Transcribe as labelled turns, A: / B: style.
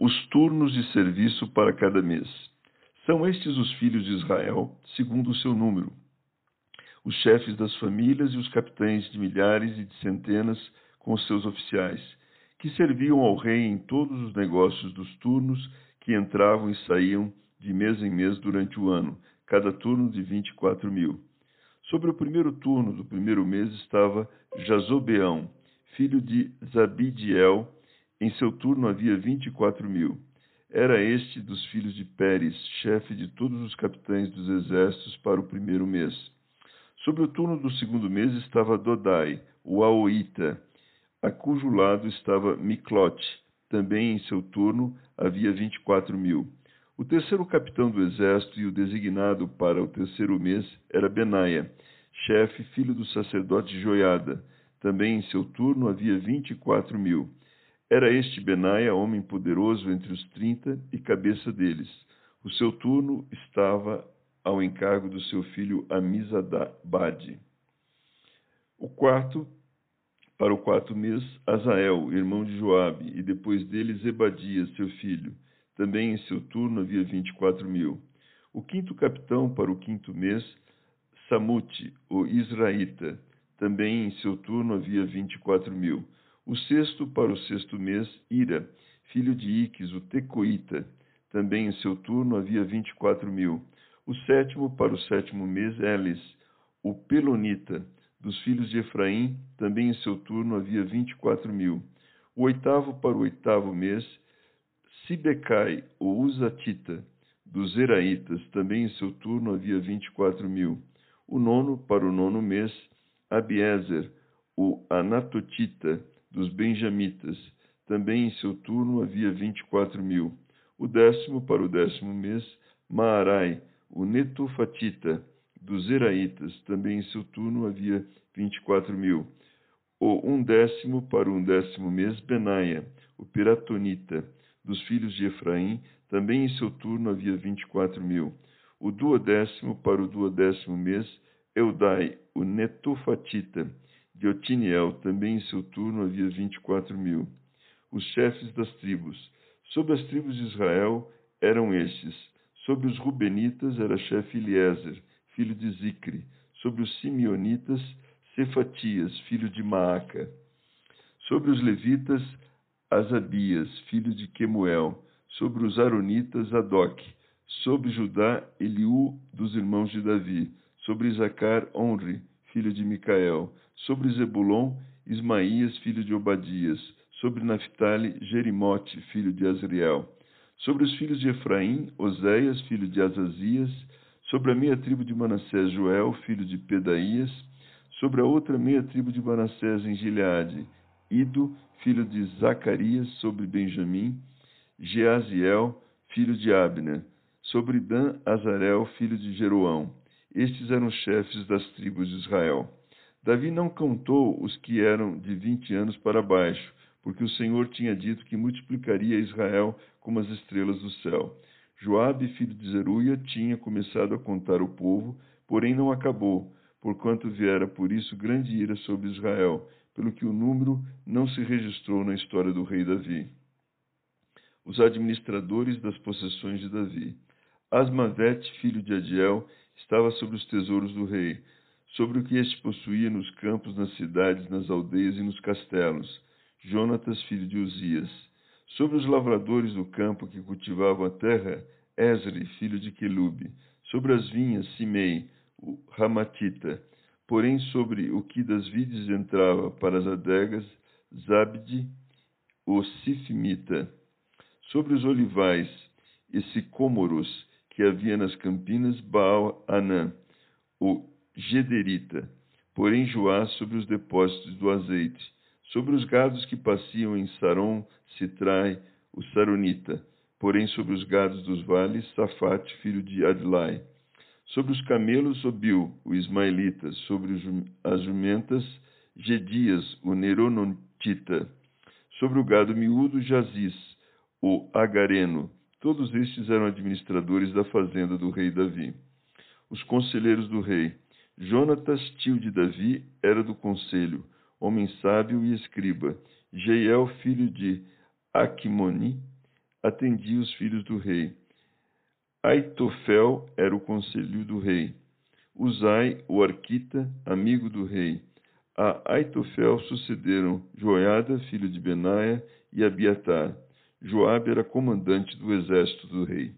A: os turnos de serviço para cada mês. São estes os filhos de Israel, segundo o seu número. Os chefes das famílias e os capitães de milhares e de centenas com seus oficiais, que serviam ao rei em todos os negócios dos turnos que entravam e saíam de mês em mês durante o ano, cada turno de vinte e quatro mil. Sobre o primeiro turno do primeiro mês estava Jazobeão, filho de Zabidiel, em seu turno havia vinte e quatro mil. Era este dos filhos de Pérez, chefe de todos os capitães dos exércitos para o primeiro mês. Sobre o turno do segundo mês estava Dodai, o Aoita, a cujo lado estava Miclote. Também em seu turno havia vinte e quatro mil. O terceiro capitão do exército e o designado para o terceiro mês era Benaia, chefe, filho do sacerdote Joiada. Também em seu turno havia vinte e quatro mil. Era este Benaia, homem poderoso entre os trinta e cabeça deles. O seu turno estava ao encargo do seu filho Amizabade. O quarto, para o quarto mês, Azael, irmão de Joabe, e depois dele Zebadias, seu filho. Também em seu turno havia vinte e quatro mil. O quinto capitão para o quinto mês, Samute, o Israelita. Também em seu turno havia vinte e quatro mil. O sexto para o sexto mês, Ira, filho de Iques, o Tecoíta. Também em seu turno havia vinte e quatro mil. O sétimo para o sétimo mês, Elis, o Pelonita. Dos filhos de Efraim, também em seu turno havia vinte e quatro mil. O oitavo para o oitavo mês, Sibecai, o Uzatita. Dos Zeraitas, também em seu turno havia vinte e quatro mil. O nono para o nono mês, Abiezer, o Anatotita dos benjamitas. Também em seu turno havia vinte e quatro mil. O décimo para o décimo mês, Maarai, o Netofatita, dos Zeraitas. Também em seu turno havia vinte e quatro mil. O um décimo para o um décimo mês, Benaia, o Piratonita, dos filhos de Efraim. Também em seu turno havia vinte e quatro mil. O duodécimo para o duodécimo mês, Eudai, o Netofatita, de Otiniel, também em seu turno havia vinte e quatro mil. Os chefes das tribos. Sobre as tribos de Israel eram estes. Sobre os Rubenitas era chefe Eliezer, filho de Zicre. Sobre os Simeonitas, Cefatias, filho de Maaca. Sobre os Levitas, Asabias, filho de Quemuel. Sobre os Aronitas, Adoc. Sobre Judá, Eliú, dos irmãos de Davi. Sobre Isacar, Onre, filho de Micael Sobre Zebulon, Ismaías, filho de Obadias. Sobre Naphtali, Jerimote, filho de Azriel. Sobre os filhos de Efraim, Oséias, filho de Azazias. Sobre a meia tribo de Manassés, Joel, filho de Pedaías. Sobre a outra meia tribo de Manassés em Gileade, Ido, filho de Zacarias, sobre Benjamim. Jeaziel, filho de Abner. Sobre Dan, Azarel, filho de Jeroão. Estes eram chefes das tribos de Israel. Davi não contou os que eram de vinte anos para baixo, porque o Senhor tinha dito que multiplicaria Israel como as estrelas do céu. Joabe, filho de Zeruia, tinha começado a contar o povo, porém não acabou, porquanto viera por isso grande ira sobre Israel, pelo que o número não se registrou na história do rei Davi. Os administradores das possessões de Davi. Asmavete, filho de Adiel, estava sobre os tesouros do rei sobre o que este possuía nos campos, nas cidades, nas aldeias e nos castelos. Jonatas, filho de Uzias. Sobre os lavradores do campo que cultivavam a terra, Esri, filho de Quelube. Sobre as vinhas, Simei, o Ramatita. Porém, sobre o que das vides entrava para as adegas, Zabde, o Sifimita. Sobre os olivais e sicômoros que havia nas campinas, Baal Anã, o Gederita, porém Joá sobre os depósitos do azeite, sobre os gados que passeam em Saron, Citrai, o Saronita, porém sobre os gados dos vales, Safate, filho de Adlai. Sobre os camelos, Obil, o ismaelita, sobre as jumentas, Gedias, o Neronontita, sobre o gado miúdo, Jaziz, o Agareno. Todos estes eram administradores da fazenda do rei Davi. Os conselheiros do rei. Jonatas, tio de Davi, era do conselho, homem sábio e escriba. Jeiel, filho de Aquimoni, atendia os filhos do rei. Aitofel era o conselho do rei. Uzai, o arquita, amigo do rei. A Aitofel sucederam Joiada, filho de Benaia, e Abiatar. Joabe era comandante do exército do rei.